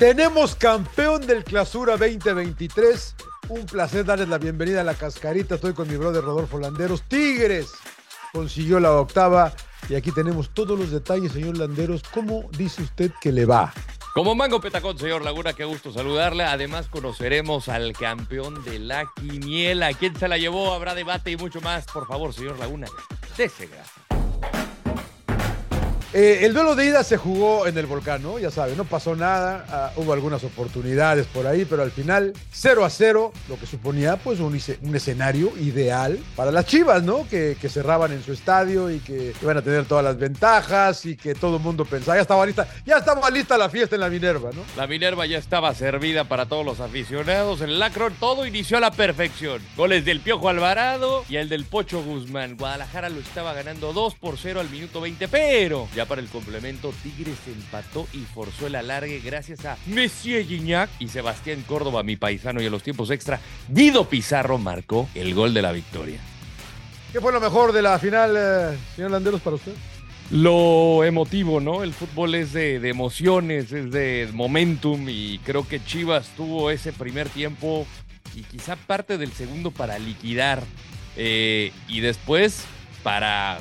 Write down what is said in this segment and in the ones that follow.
Tenemos campeón del Clausura 2023. Un placer darles la bienvenida a la cascarita. Estoy con mi brother Rodolfo Landeros. Tigres consiguió la octava. Y aquí tenemos todos los detalles, señor Landeros. ¿Cómo dice usted que le va? Como mango petacón, señor Laguna, qué gusto saludarle. Además, conoceremos al campeón de la quiniela. ¿Quién se la llevó? Habrá debate y mucho más. Por favor, señor Laguna, dese gracias. Eh, el duelo de ida se jugó en el volcán, ¿no? Ya sabe, no pasó nada, ah, hubo algunas oportunidades por ahí, pero al final 0 a 0, lo que suponía pues un, escenario ideal para las Chivas, ¿no? Que, cerraban en su estadio y que iban a tener todas las ventajas y que todo el mundo pensaba, ya estaba lista, ya estaba lista la fiesta en la Minerva, ¿no? La Minerva ya estaba servida para todos los aficionados, en el Lacron todo inició a la perfección. Goles del Piojo Alvarado y el del Pocho Guzmán. Guadalajara lo estaba ganando 2 por 0 al minuto 20, pero para el complemento, Tigres empató y forzó el alargue gracias a Messier Gignac y Sebastián Córdoba, mi paisano, y en los tiempos extra, Guido Pizarro marcó el gol de la victoria. ¿Qué fue lo mejor de la final, eh, señor Landeros, para usted? Lo emotivo, ¿no? El fútbol es de, de, emociones, es de momentum y creo que Chivas tuvo ese primer tiempo y quizá parte del segundo para liquidar eh, y después para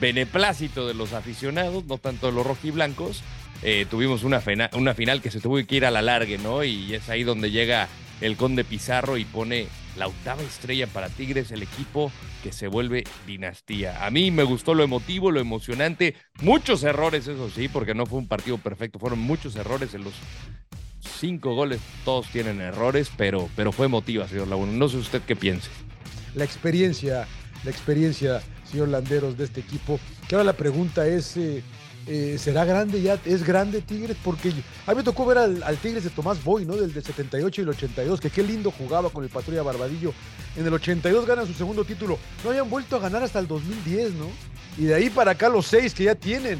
beneplácito de los aficionados, no tanto de los rojiblancos. Eh, tuvimos una, una final que se tuvo que ir a la largue, ¿no? Y es ahí donde llega el Conde Pizarro y pone la octava estrella para Tigres, el equipo que se vuelve dinastía. A mí me gustó lo emotivo, lo emocionante, muchos errores, eso sí, porque no fue un partido perfecto, fueron muchos errores en los cinco goles, todos tienen errores, pero, pero fue emotiva, señor Laguna. No sé usted qué piense. La experiencia, la experiencia señor Landeros, de este equipo. Que ahora la pregunta es, eh, eh, ¿será grande ya? ¿Es grande Tigres? Porque a mí me tocó ver al, Tigres de Tomás Boy, ¿no? Del, del 78 y el 82, que qué lindo jugaba con el Patrulla Barbadillo. En el 82 ganan su segundo título. No habían vuelto a ganar hasta el 2010, ¿no? Y de ahí para acá los seis que ya tienen.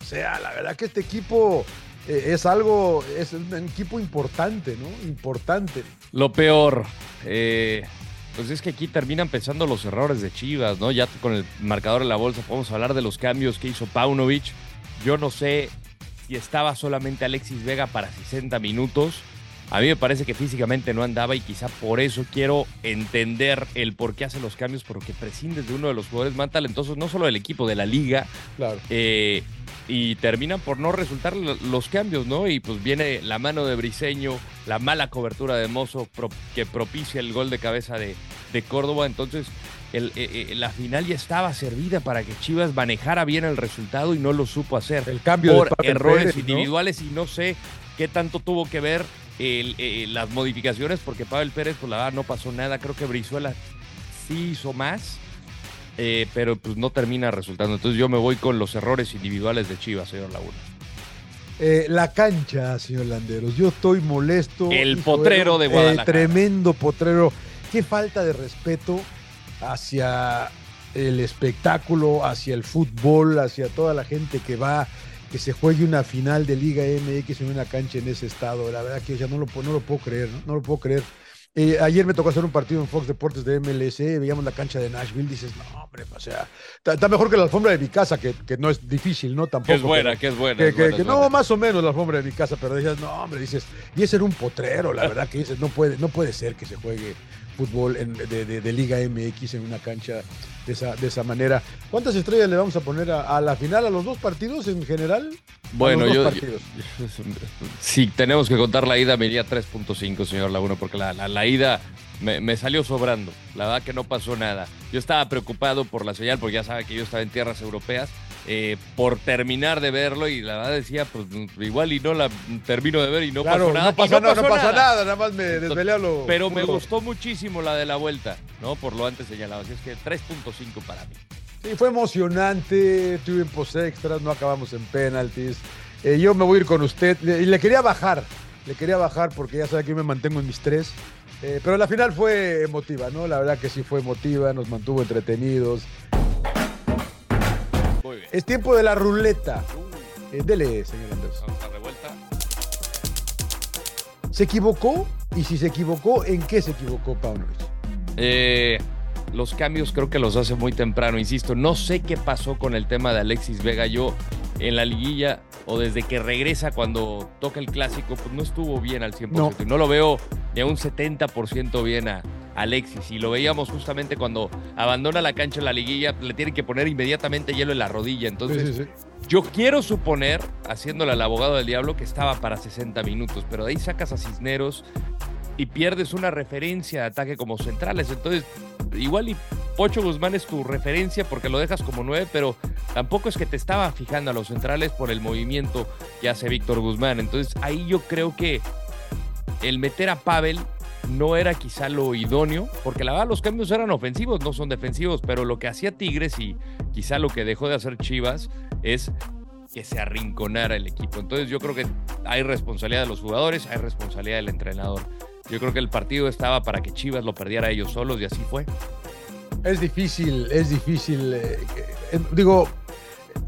O sea, la verdad que este equipo eh, es algo, es un equipo importante, ¿no? Importante. Lo peor, eh, pues es que aquí terminan pensando los errores de Chivas, ¿no? Ya con el marcador en la bolsa podemos hablar de los cambios que hizo Paunovic. Yo no sé si estaba solamente Alexis Vega para 60 minutos. A mí me parece que físicamente no andaba y quizá por eso quiero entender el por qué hace los cambios, porque prescindes de uno de los jugadores más talentosos, no solo del equipo, de la liga. Claro. Eh, y terminan por no resultar los cambios, ¿no? Y pues viene la mano de Briseño, la mala cobertura de Mozo que propicia el gol de cabeza de, de Córdoba. Entonces, el, eh, eh, la final ya estaba servida para que Chivas manejara bien el resultado y no lo supo hacer. El cambio por errores individuales y no sé qué tanto tuvo que ver eh, las modificaciones, porque Pavel Pérez, pues la verdad, no pasó nada. Creo que Brizuela sí hizo más eh, pero pues no termina resultando. Entonces yo me voy con los errores individuales de Chivas, señor Laguna. Eh, la cancha, señor Landeros. Yo estoy molesto. El potrero de, Guadalajara. tremendo potrero. Qué falta de respeto hacia el espectáculo, hacia el fútbol, hacia toda la gente que va, que se juegue una final de Liga MX en una cancha en ese estado. La verdad que ya no lo, no lo puedo creer, ¿no? no lo puedo creer. Eh, ayer me tocó hacer un partido en Fox Deportes de MLS, veíamos la cancha de Nashville, dices, no, hombre, o sea, está, mejor que la alfombra de mi casa, que, que, no es difícil, ¿no? Tampoco. Que es buena, que es buena. Que, no, más o menos la alfombra de mi casa, pero dices, no, hombre, dices, y ese era un potrero, la verdad que dices, no puede, no puede ser que se juegue fútbol de, Liga MX en una cancha de esa, de esa manera. ¿Cuántas estrellas le vamos a poner a, la final, a los dos partidos en general? Bueno, yo, si tenemos que contar la ida, me iría 3.5, señor Laguna, porque la, la, ida me, me, salió sobrando. La verdad que no pasó nada. Yo estaba preocupado por la señal, porque ya sabe que yo estaba en tierras europeas eh, por terminar de verlo y la verdad decía, pues igual y no la termino de ver y no pasó nada. No pasa, nada, no pasa nada. nada, más me desvelé a lo. Pero me gustó muchísimo la de la vuelta, ¿no? Por lo antes señalado. Así es que 3.5 para mí. Sí, fue emocionante, tuvimos extras, no acabamos en penaltis. Eh, yo me voy a ir con usted. Y le quería bajar, le quería bajar porque ya sabe que yo me mantengo en mis tres. Eh, pero la final fue emotiva, ¿no? La verdad que sí fue emotiva, nos mantuvo entretenidos. Es tiempo de la ruleta. Eh, dele, señor Andrés. Vamos a revuelta. ¿Se equivocó? Y si se equivocó, ¿en qué se equivocó Paunovic? Eh, los cambios creo que los hace muy temprano, insisto. No sé qué pasó con el tema de Alexis Vega. Yo en la liguilla o desde que regresa cuando toca el clásico, pues no estuvo bien al 100%. No. Y no lo veo ni a un 70% bien a Alexis. Y lo veíamos justamente cuando abandona la cancha en la liguilla, le tienen que poner inmediatamente hielo en la rodilla. Entonces, Sí, sí, sí. yo quiero suponer, haciéndole al abogado del diablo, que estaba para 60 minutos, pero de ahí sacas a Cisneros y pierdes una referencia de ataque como centrales. Entonces, igual y Pocho Guzmán es tu referencia porque lo dejas como nueve, pero tampoco es que te estaba fijando a los centrales por el movimiento que hace Víctor Guzmán. Entonces, ahí yo creo que el meter a Pavel no era quizá lo idóneo, porque la verdad los cambios eran ofensivos, no son defensivos, pero lo que hacía Tigres y quizá lo que dejó de hacer Chivas es que se arrinconara el equipo. Entonces yo creo que hay responsabilidad de los jugadores, hay responsabilidad del entrenador. Yo creo que el partido estaba para que Chivas lo perdiera ellos solos y así fue. Es difícil, es difícil. eh, eh, digo,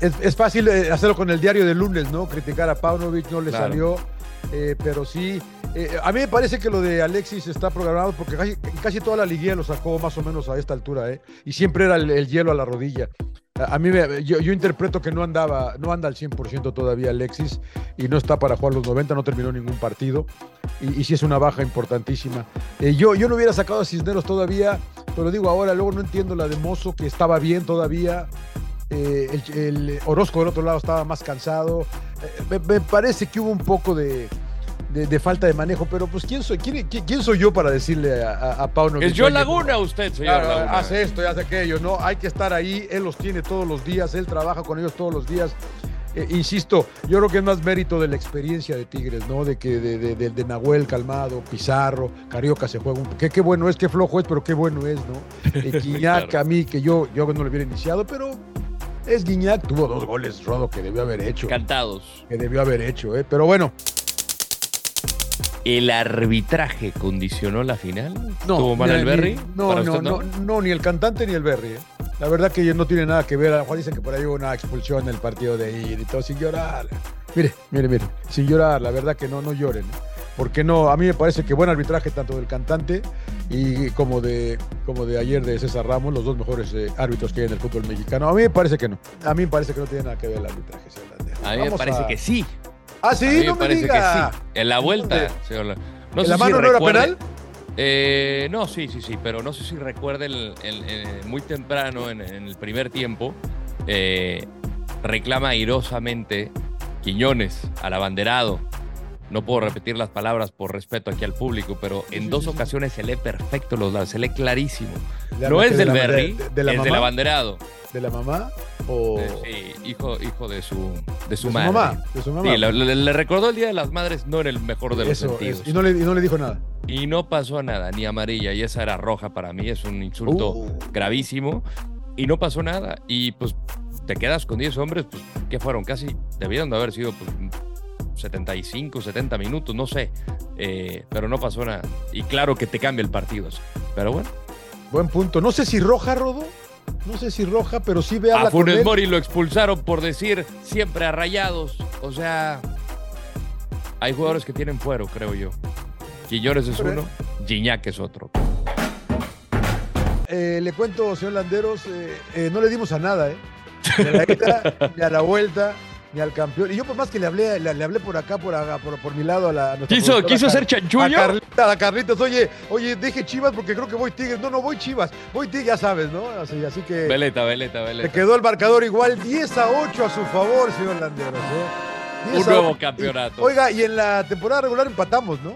es, es fácil eh, hacerlo con el diario de lunes, ¿no? Criticar a Paunovic no le Claro. salió, eh, pero sí. eh, a mí me parece que lo de Alexis está programado porque casi, toda la liguilla lo sacó más o menos a esta altura, ¿eh? Y siempre era el, el hielo a la rodilla. A, mí, me- yo, yo interpreto que no andaba, no anda al 100% todavía Alexis y no está para jugar los 90, no terminó ningún partido y, y sí es una baja importantísima. Eh, yo, yo no hubiera sacado a Cisneros todavía, pero digo ahora, luego no entiendo la de Mozo, que estaba bien todavía. Eh, el, el Orozco del otro lado estaba más cansado. Eh, me, me parece que hubo un poco de, de- de falta de manejo, pero pues ¿quién soy, quién, quién- quién soy yo para decirle a, a, a Paunovic, Es yo "Oye, Laguna usted, señor Claro, Laguna. hace esto y hace aquello, ¿no? Hay que estar ahí, él los tiene todos los días, él trabaja con ellos todos los días. Eh, insisto, yo creo que es más mérito de la experiencia de Tigres, ¿no? De que de, de- de- de Nahuel Calmado, Pizarro, Carioca se juega un qué, qué bueno es, qué flojo es, pero qué bueno es, ¿no? Eh, Guiñac, Claro. a mí, que yo, yo no lo hubiera iniciado, pero es Guiñac, tuvo dos goles, Rodo, que debió haber hecho. Cantados. Que debió haber hecho, ¿eh? Pero bueno, ¿El arbitraje condicionó la final? no. ¿Tuvo mal el Berry? No, ¿Para no, no, no, ni el cantante ni el Berry, ¿eh? La verdad que no tiene nada que ver. A lo mejor dicen que por ahí hubo una expulsión en el partido de ir y todo, sin llorar. Mire, mire, mire, sin llorar, la verdad que no, no lloren. ¿eh? Porque no, a mí me parece que buen arbitraje tanto del cantante y como de, como de ayer de César Ramos, los dos mejores eh, árbitros que hay en el fútbol mexicano. A mí me parece que no. A mí me parece que no tiene nada que ver el arbitraje. señor. A mí me Vamos parece a- que sí. Ah, sí, a mí no me parece diga. que sí. En la vuelta, señor La- No ¿En sé la si mano no era penal? Eh, no, sí, sí, sí, pero no sé si recuerda el, el- el- muy temprano en, en el primer tiempo, eh, reclama airosamente Quiñones al abanderado. No puedo repetir las palabras por respeto aquí al público, pero en dos ocasiones se lee perfecto los lados, se lee clarísimo. ¿Le No es del de Berry, de- de la es del abanderado. ¿De la mamá? O... Eh, sí, hijo, hijo de su, de su madre. mamá. De su mamá. Sí, le, le- le recordó el Día de las Madres, no en el mejor de los Eso, sentidos. eso. Y, no le, y no le dijo nada. Y no pasó nada, ni amarilla, y esa era roja para mí, es un insulto Uh. gravísimo, y no pasó nada. Y pues te quedas con 10 hombres, pues, ¿qué fueron? Casi debieron de haber sido pues, 75, 70 minutos, no sé, eh, pero no pasó nada. Y claro que te cambia el partido, pero bueno. Buen punto. No sé si roja, Rodo. No sé si roja, pero sí ve A con Funes. Mori lo expulsaron por decir siempre a rayados, o sea, hay jugadores que tienen fuero, creo yo. Quiñones es uno, Gignac es otro. Eh, le cuento, señor Landeros, eh, eh, no le dimos a nada, ¿eh? Ni a la ida, ni a la vuelta, ni al campeón. Y yo por más que le hablé, le, le hablé por acá, por, acá, por, por mi lado a la a ¿Quiso, quiso ser A chanchullo? Carlita, a Carlitos, oye, oye, deje Chivas porque creo que voy Tigres. No, no voy Chivas, voy Tigres, ya sabes, ¿no? Así, así que Veleta, veleta, le veleta. quedó el marcador igual 10 a 8 a su favor, señor Landeros. ¿eh? 10 Un nuevo 8. campeonato. Y- oiga, y en la temporada regular empatamos, ¿no?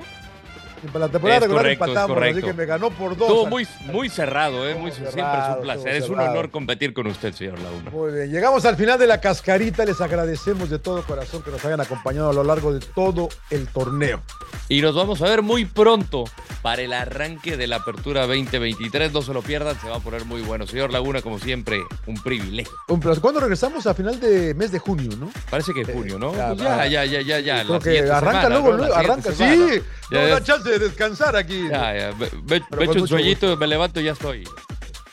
Para la temporada Es regular correcto, empatamos, así que me ganó por dos. Estuvo muy, muy cerrado, ¿eh? Muy, siempre es cerrado, un placer. Es un cerrado. honor competir con usted, señor Laguna. Muy bien, llegamos al final de la cascarita. Les agradecemos de todo corazón que nos hayan acompañado a lo largo de todo el torneo. Y nos vamos a ver muy pronto para el arranque de la apertura 2023. No se lo pierdan, se va a poner muy bueno. Señor Laguna, como siempre, un privilegio. Un placer. ¿Cuándo regresamos? A final de mes de junio, ¿no? Parece que junio, ¿no? ya, Pues ya, ya, ya, ya, ya. Creo que arranca luego, arranca. Sí, no da chance de descansar aquí. Ya, ya. Me, me- Pero me echo un sueñito, me levanto y ya estoy.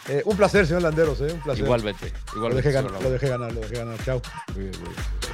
Eh, un placer, señor Landeros, eh, un placer. Igualmente. Lo Igualmente. dejé, señor ganar, lo dejé ganar, lo dejé ganar. Chao. Muy bien, muy bien.